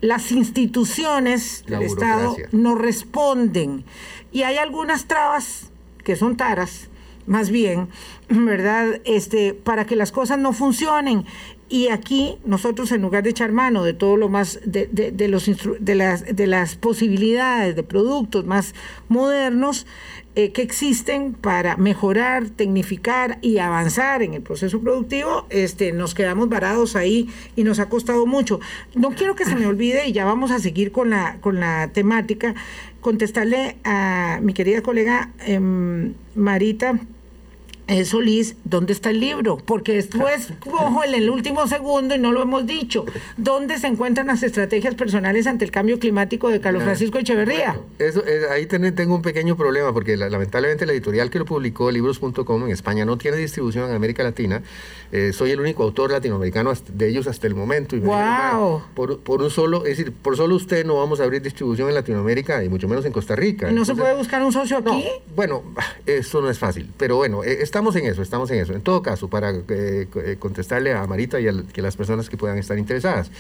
las instituciones del Estado nos responden. Y hay algunas trabas que son taras, más bien, [CLEARS THROAT] ¿verdad? Este, para que las cosas no funcionen. Y aquí nosotros en lugar de echar mano de todo lo más, de, de, los de, las, de las posibilidades de productos más modernos eh, que existen para mejorar, tecnificar y avanzar en el proceso productivo, este, nos quedamos varados ahí y nos ha costado mucho. No quiero que se me olvide, y ya vamos a seguir con la, con la temática, contestarle a mi querida colega em, Marita eh, Solís, ¿dónde está el libro? Porque después [LAUGHS] cojo en el último segundo y no lo hemos dicho. ¿Dónde se encuentran las estrategias personales ante el cambio climático de Carlos Francisco Echeverría? eso, eh, ahí tengo un pequeño problema porque lamentablemente la editorial que lo publicó, libros.com en España, no tiene distribución en América Latina. Eh, soy el único autor latinoamericano de ellos hasta el momento. Y wow. por, por, un solo, es decir, por solo usted no vamos a abrir distribución en Latinoamérica y mucho menos en Costa Rica. ¿Y no se puede buscar un socio aquí? bueno, eso no es fácil, pero bueno, está estamos en eso, estamos en eso. En todo caso, para eh, eh, contestarle a Marita y a, las personas que puedan estar interesadas.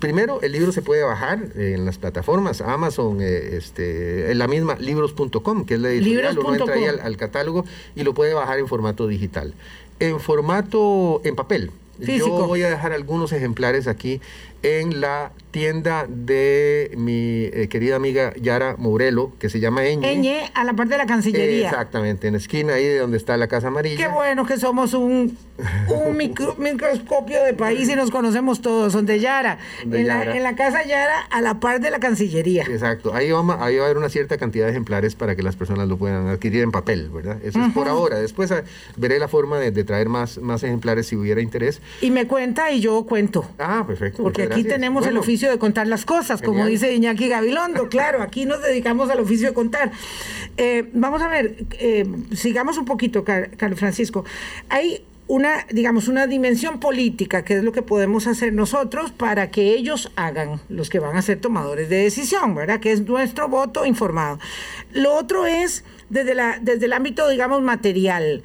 Primero, el libro se puede bajar en las plataformas Amazon, eh, este, en la misma libros.com, que es la editorial. Uno entra ahí al, catálogo y lo puede bajar en formato digital. En formato, en papel. Yo voy a dejar algunos ejemplares aquí en la tienda de mi eh, querida amiga Yara Mourelo, que se llama Eñe. Eñe, a la parte de la Cancillería. exactamente, en la esquina ahí de donde está la Casa Amarilla. Qué bueno que somos un, un [LAUGHS] microscopio de país y nos conocemos todos, son de Yara. en, La, en, La, Casa Yara, a la par de la Cancillería. Exacto, ahí, vamos, ahí va a haber una cierta cantidad de ejemplares para que las personas lo puedan adquirir en papel, ¿verdad? Eso es por ahora. Después ah, veré la forma de, traer más, más ejemplares si hubiera interés. Y me cuenta y yo cuento. Ah, perfecto. Porque aquí tenemos el oficio de contar las cosas, como dice Iñaki Gabilondo. [LAUGHS] Claro, aquí nos dedicamos al oficio de contar. Eh, vamos a ver, eh, sigamos un poquito, Carlos Francisco. Hay una, digamos, una dimensión política, que es lo que podemos hacer nosotros para que ellos hagan, los que van a ser tomadores de decisión, ¿verdad? Que es nuestro voto informado. Lo otro es desde, la, desde el ámbito, digamos, material.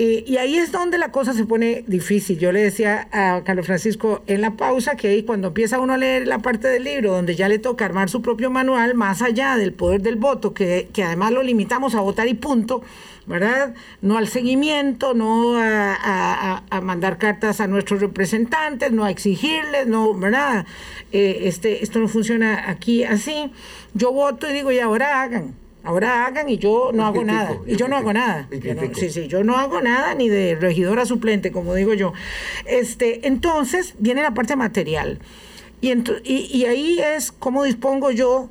Eh, y ahí es donde la cosa se pone difícil. Yo le decía a Carlos Francisco en la pausa que ahí cuando empieza uno a leer la parte del libro donde ya le toca armar su propio manual, más allá del poder del voto, que, además lo limitamos a votar y punto, ¿verdad? No al seguimiento, no a, mandar cartas a nuestros representantes, no a exigirles, no, ¿verdad? Eh, este, esto no funciona aquí así. Yo voto y digo, y ahora hagan. Ahora hagan y yo no hago nada. Y yo, no hago nada. sí, sí, yo no hago nada ni de regidora suplente, como digo yo. Este, entonces viene la parte material. Y, y, ahí es cómo dispongo yo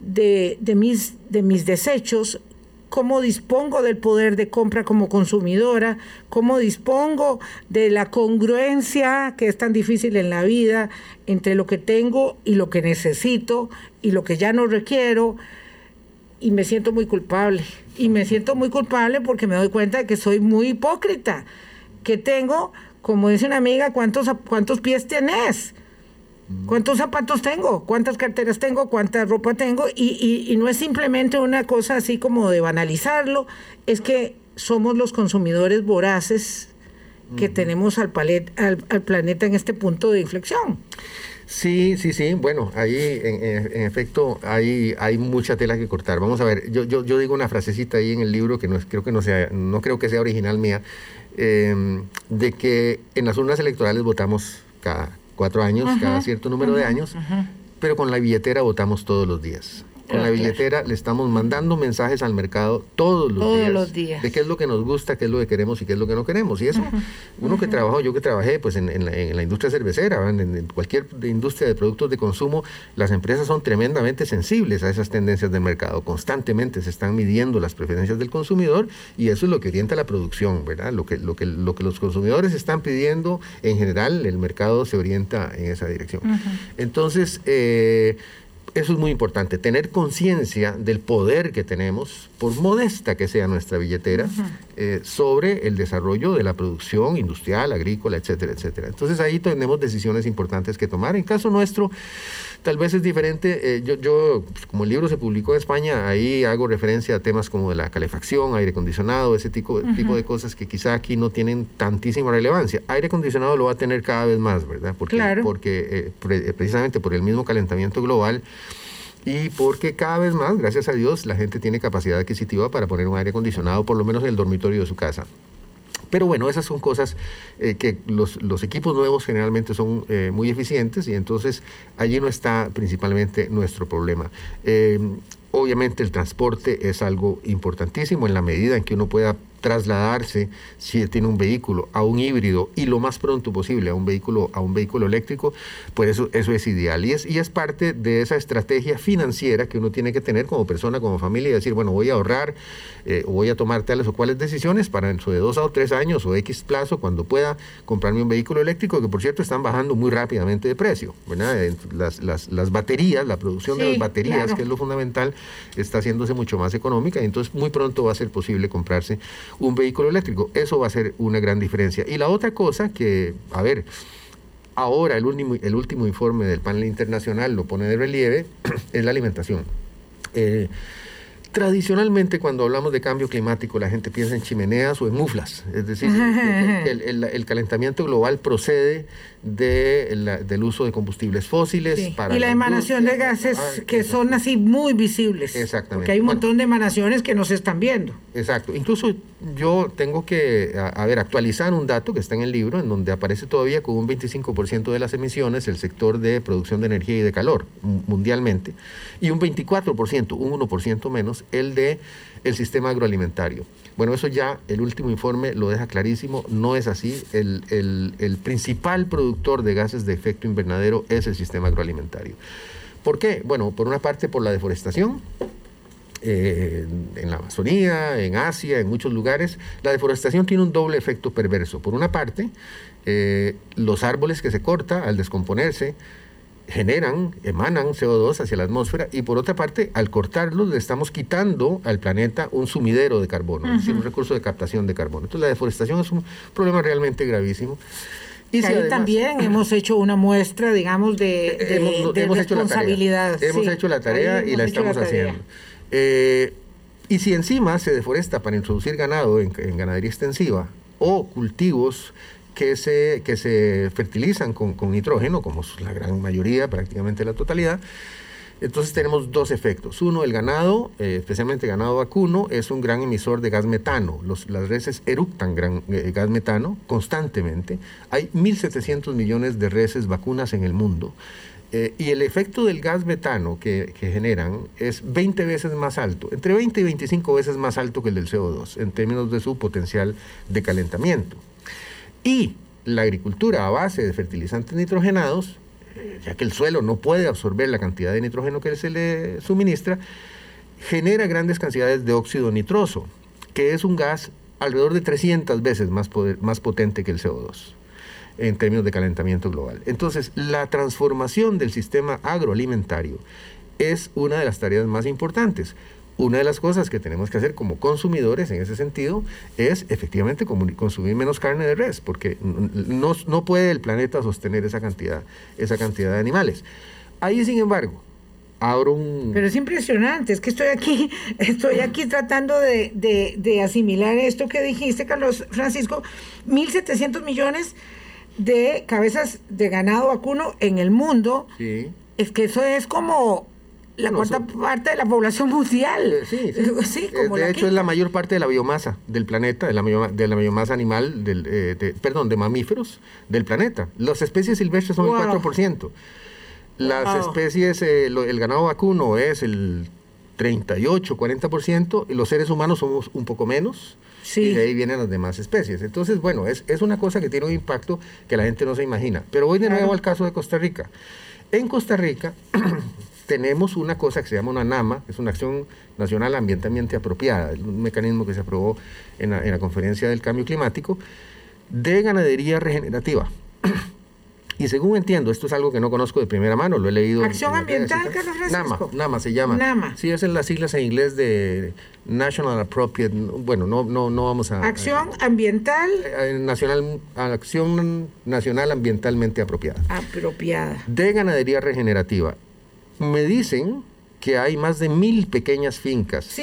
de, mis, de mis desechos cómo dispongo del poder de compra como consumidora, cómo dispongo de la congruencia que es tan difícil en la vida entre lo que tengo y lo que necesito y lo que ya no requiero. Y me siento muy culpable. Y me siento muy culpable porque me doy cuenta de que soy muy hipócrita, que tengo, como dice una amiga, ¿cuántos, cuántos pies tenés? ¿Cuántos zapatos tengo? ¿Cuántas carteras tengo? ¿Cuánta ropa tengo? Y, no es simplemente una cosa así como de banalizarlo, es que somos los consumidores voraces que tenemos al, al, planeta en este punto de inflexión. Sí, sí, sí. Bueno, ahí en, efecto hay, hay mucha tela que cortar. Vamos a ver, yo, yo, yo digo una frasecita ahí en el libro que no creo que no sea, no creo que sea original mía, em, de que en las urnas electorales votamos cada cuatro años, cada cierto número de años, pero con la billetera votamos todos los días. Con la billetera le estamos mandando mensajes al mercado todos los, días, de qué es lo que nos gusta, qué es lo que queremos y qué es lo que no queremos. Y eso, [LAUGHS] uno que trabajó, yo que trabajé pues en, la, industria cervecera, en, cualquier industria de productos de consumo, las empresas son tremendamente sensibles a esas tendencias del mercado. Constantemente se están midiendo las preferencias del consumidor y eso es lo que orienta la producción, ¿verdad? Lo que, lo que, lo que los consumidores están pidiendo, en general, el mercado se orienta en esa dirección. Entonces, eh, eso es muy importante, tener conciencia del poder que tenemos, por modesta que sea nuestra billetera, eh, sobre el desarrollo de la producción industrial, agrícola, etcétera, etcétera. Entonces ahí tenemos decisiones importantes que tomar. En caso nuestro, tal vez es diferente. Eh, yo, yo pues, como el libro se publicó en España, ahí hago referencia a temas como de la calefacción, aire acondicionado, ese tipo, tipo de cosas que quizá aquí no tienen tantísima relevancia. Aire acondicionado lo va a tener cada vez más, ¿verdad? Porque, porque eh, precisamente por el mismo calentamiento global, y porque cada vez más, gracias a Dios, la gente tiene capacidad adquisitiva para poner un aire acondicionado, por lo menos en el dormitorio de su casa. Pero bueno, esas son cosas eh, que los, los, equipos nuevos generalmente son eh, muy eficientes y entonces allí no está principalmente nuestro problema. Eh, obviamente el transporte es algo importantísimo en la medida en que uno pueda trasladarse si tiene un vehículo a un híbrido y lo más pronto posible a un vehículo a un vehículo eléctrico, pues eso, eso es ideal. Y es, y es parte de esa estrategia financiera que uno tiene que tener como persona, como familia y decir, bueno, voy a ahorrar eh, o voy a tomar tales o cuales decisiones para dentro de dos o tres años o X plazo cuando pueda comprarme un vehículo eléctrico que por cierto están bajando muy rápidamente de precio, Las, las, las baterías, la producción de las baterías, que es lo fundamental, está haciéndose mucho más económica y entonces muy pronto va a ser posible comprarse un vehículo eléctrico. Eso va a ser una gran diferencia. Y la otra cosa que, a ver, ahora el último, el último informe del panel internacional lo pone de relieve, [CLEARS THROAT] es la alimentación. Eh, Tradicionalmente, cuando hablamos de cambio climático, la gente piensa en chimeneas o en muflas. Es decir, [LAUGHS] el, calentamiento global procede de del uso de combustibles fósiles. Para y la, emanación de gases ah, que son así muy visibles. Exactamente. Porque hay un montón de emanaciones que no se están viendo. Exacto. Incluso yo tengo que, a, ver, actualizar un dato que está en el libro, en donde aparece todavía con un 25% de las emisiones el sector de producción de energía y de calor mundialmente, y un 24%, un 1% menos, el de el sistema agroalimentario. Bueno, eso ya el último informe lo deja clarísimo, no es así. El, el, principal productor de gases de efecto invernadero es el sistema agroalimentario. ¿Por qué? Bueno, por una parte por la deforestación, eh, en la Amazonía, en Asia, en muchos lugares, la deforestación tiene un doble efecto perverso. Por una parte, eh, los árboles que se cortan al descomponerse generan, emanan CO2 hacia la atmósfera y por otra parte, al cortarlos le estamos quitando al planeta un sumidero de carbono, es decir, un recurso de captación de carbono. Entonces la deforestación es un problema realmente gravísimo. Y ahí también [CLEARS THROAT] hemos hecho una muestra, digamos, de, responsabilidad. Hemos hecho la tarea y la estamos haciendo. Eh, y si encima se deforesta para introducir ganado en ganadería extensiva o cultivos que se, que se fertilizan con, nitrógeno, como la gran mayoría, prácticamente la totalidad. Entonces tenemos dos efectos. Uno, el ganado, eh, especialmente ganado vacuno, es un gran emisor de gas metano. las reses eructan eh, gas metano constantemente. Hay 1.700 millones de reses vacunas en el mundo. Eh, y el efecto del gas metano que, que, generan es 20 veces más alto, entre 20 y 25 veces más alto que el del CO2, en términos de su potencial de calentamiento. Y la agricultura a base de fertilizantes nitrogenados, eh, ya que el suelo no puede absorber la cantidad de nitrógeno que se le suministra, genera grandes cantidades de óxido nitroso, que es un gas alrededor de 300 veces más, más potente que el CO2 en términos de calentamiento global. Entonces, la transformación del sistema agroalimentario es una de las tareas más importantes. Una de las cosas que tenemos que hacer como consumidores en ese sentido es efectivamente consumir menos carne de res, porque no, puede el planeta sostener esa cantidad, esa cantidad de animales. Ahí, sin embargo, abro un... Pero es impresionante, es que estoy aquí, [LAUGHS] estoy aquí tratando de, de asimilar esto que dijiste, Carlos Francisco, 1.700 millones de cabezas de ganado vacuno en el mundo. Sí. Es que eso es como la cuarta parte de la población mundial. Eh, sí, sí. [LAUGHS] Eh, de hecho, es la mayor parte de la biomasa del planeta, de la, de la biomasa animal, del, eh, perdón, de mamíferos del planeta. Las especies silvestres son el 4%. Las especies, el ganado vacuno es el 38, 40%, y los seres humanos somos un poco menos. Y de ahí vienen las demás especies. Entonces, bueno, es, es, una cosa que tiene un impacto que la gente no se imagina. Pero voy de nuevo al caso de Costa Rica. En Costa Rica [CLEARS THROAT] tenemos una cosa que se llama una NAMA, es una acción nacional ambientalmente apropiada, un mecanismo que se aprobó en la, en la conferencia del cambio climático, de ganadería regenerativa. [CLEARS THROAT] Y según entiendo, esto es algo que no conozco de primera mano, lo he leído. Acción Ambiental, Carlos Francisco. NAMA, NAMA se llama. NAMA. Sí, es en las siglas en inglés de National Appropriate. Bueno, no, no, no vamos a. Acción Ambiental. Eh, eh, nacional, acción Nacional Ambientalmente Apropiada. Apropiada. De ganadería regenerativa. Me dicen que hay más de mil pequeñas fincas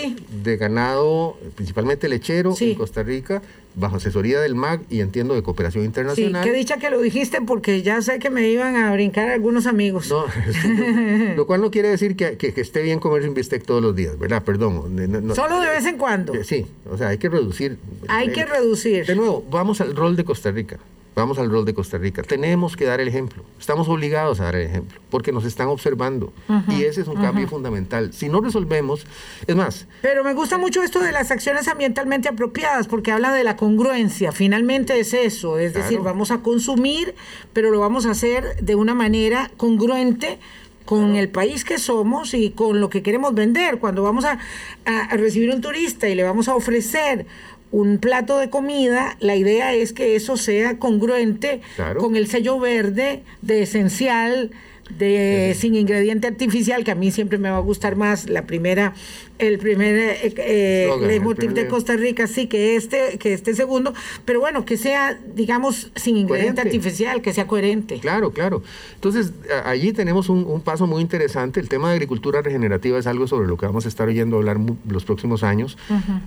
de ganado, principalmente lechero, en Costa Rica, bajo asesoría del MAG y entiendo de cooperación internacional. Sí, qué dicha que lo dijiste porque ya sé que me iban a brincar algunos amigos. No, [LAUGHS] [LAUGHS] lo cual no quiere decir que, esté bien comer un bistec todos los días, ¿verdad? Perdón. Solo de vez en cuando. Eh, sí, o sea, hay que reducir. Hay que reducir. De nuevo, vamos al rol de Costa Rica. Vamos al rol de Costa Rica. Tenemos que dar el ejemplo. Estamos obligados a dar el ejemplo porque nos están observando. y ese es un cambio fundamental. Si no resolvemos, es más. Pero me gusta mucho esto de las acciones ambientalmente apropiadas porque habla de la congruencia. Finalmente es eso. Es decir, vamos a consumir, pero lo vamos a hacer de una manera congruente con el país que somos y con lo que queremos vender. Cuando vamos a, a recibir un turista y le vamos a ofrecer un plato de comida, la idea es que eso sea congruente con el sello verde de esencial, de sin ingrediente artificial, que a mí siempre me va a gustar más la primera el primer eh, eh de Costa Rica, sí, que este, que este segundo, pero bueno, que sea, digamos, sin ingrediente artificial, que sea coherente. Claro, claro. Entonces, allí tenemos un, paso muy interesante. El tema de agricultura regenerativa es algo sobre lo que vamos a estar oyendo hablar los próximos años,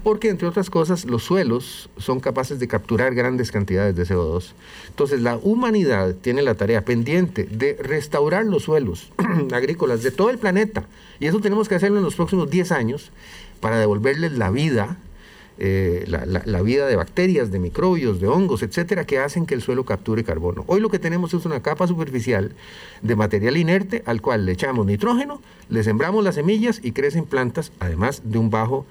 porque, entre otras cosas, los suelos son capaces de capturar grandes cantidades de CO2. Entonces, la humanidad tiene la tarea pendiente de restaurar los suelos [CLEARS THROAT] agrícolas de todo el planeta, y eso tenemos que hacerlo en los próximos 10 años para devolverles la vida, eh, la, vida de bacterias, de microbios, de hongos, etcétera, que hacen que el suelo capture carbono. Hoy lo que tenemos es una capa superficial de material inerte al cual le echamos nitrógeno, le sembramos las semillas y crecen plantas, además de un bajo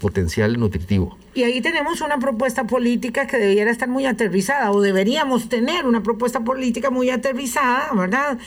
potencial nutritivo. Y ahí tenemos una propuesta política que debiera estar muy aterrizada, o deberíamos tener una propuesta política muy aterrizada, ¿verdad?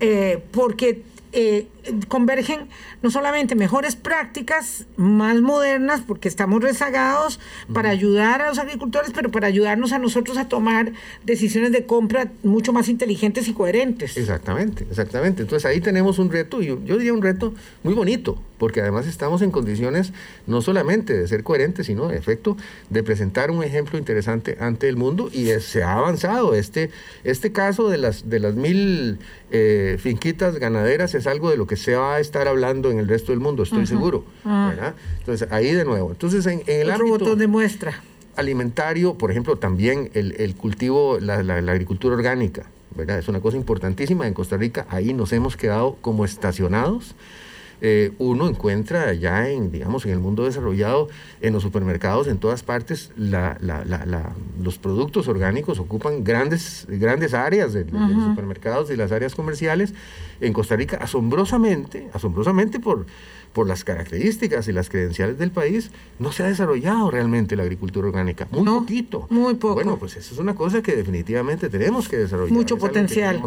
Eh, porque eh, convergen no solamente mejores prácticas más modernas, porque estamos rezagados para ayudar a los agricultores, pero para ayudarnos a nosotros a tomar decisiones de compra mucho más inteligentes y coherentes. Exactamente, exactamente. Entonces ahí tenemos un reto, yo, yo diría un reto muy bonito, porque además estamos en condiciones no solamente de ser coherentes, sino en efecto de presentar un ejemplo interesante ante el mundo y se ha avanzado. Este, este caso de las, de las mil eh, finquitas ganaderas es algo de lo que se va a estar hablando en el resto del mundo, estoy seguro. Ah. Entonces, ahí de nuevo. Entonces, en, el Otro botón de muestra. Alimentario, por ejemplo, también el, cultivo, la, agricultura orgánica, ¿verdad? Es una cosa importantísima. En Costa Rica, ahí nos hemos quedado como estacionados. Eh, uno encuentra ya en, digamos, en el mundo desarrollado, en los supermercados, en todas partes, los productos orgánicos ocupan grandes, grandes áreas de, los supermercados y las áreas comerciales. En Costa Rica, asombrosamente, asombrosamente por por las características y las credenciales del país, no se ha desarrollado realmente la agricultura orgánica. Muy poquito. Muy poco. Bueno, pues eso es una cosa que definitivamente tenemos que desarrollar. Mucho potencial.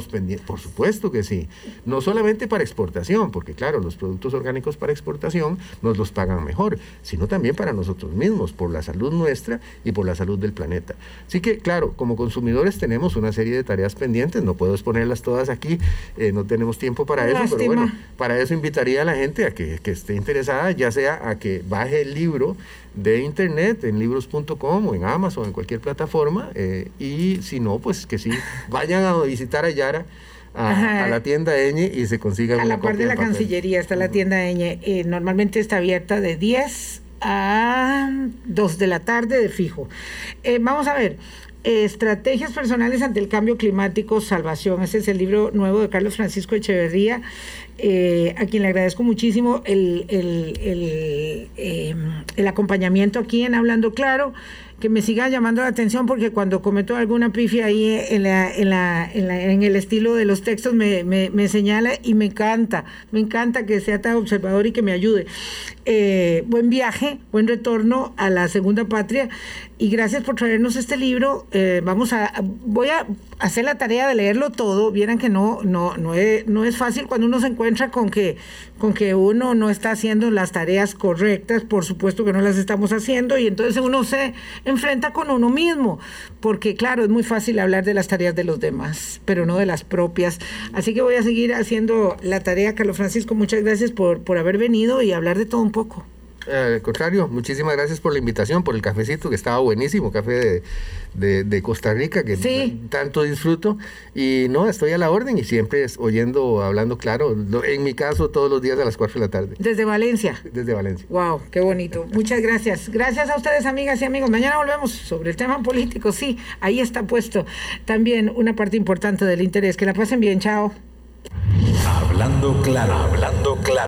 Por supuesto que sí. No solamente para exportación, porque claro, los productos orgánicos para exportación, nos los pagan mejor, sino también para nosotros mismos, por la salud nuestra y por la salud del planeta. Así que, claro, como consumidores tenemos una serie de tareas pendientes, no puedo exponerlas todas aquí, eh, no tenemos tiempo para eso, pero bueno, para eso invitaría a la gente a que, que esté interesada, ya sea a que baje el libro de internet en libros.com o en Amazon, en cualquier plataforma, eh, y si no, pues que sí, [LAUGHS] vayan a visitar a Yara. A, la tienda Eñe y se consigan a la parte de la Cancillería está la tienda Eñe eh, normalmente está abierta de 10 a 2 de la tarde de fijo. Eh, vamos a ver Estrategias personales ante el cambio climático, salvación. Ese es el libro nuevo de Carlos Francisco Echeverría, eh, a quien le agradezco muchísimo el, el, el, eh, el acompañamiento aquí en Hablando Claro que me siga llamando la atención porque cuando cometo alguna pifia ahí en, la, en, la, en, el estilo de los textos me, me, señala y me encanta, me encanta que sea tan observador y que me ayude. Eh, buen viaje, buen retorno a la segunda patria y gracias por traernos este libro. Eh, vamos a, voy a hacer la tarea de leerlo todo. Vieran que no, no, no, es, no es fácil cuando uno se encuentra con que, con que uno no está haciendo las tareas correctas, por supuesto que no las estamos haciendo y entonces uno se enfrenta con uno mismo, porque claro, es muy fácil hablar de las tareas de los demás, pero no de las propias. Así que voy a seguir haciendo la tarea, Carlos Francisco, muchas gracias por, por haber venido y hablar de todo un poco. Al contrario, muchísimas gracias por la invitación, por el cafecito que estaba buenísimo, café de, Costa Rica que tanto disfruto. Y no, estoy a la orden y siempre oyendo, hablando claro, en mi caso todos los días a las 4 de la tarde. Desde Valencia. Desde Valencia. Wow, qué bonito. Muchas gracias. Gracias a ustedes, amigas y amigos. Mañana volvemos sobre el tema político. Sí, ahí está puesto también una parte importante del interés. Que la pasen bien, chao. Hablando claro, hablando claro.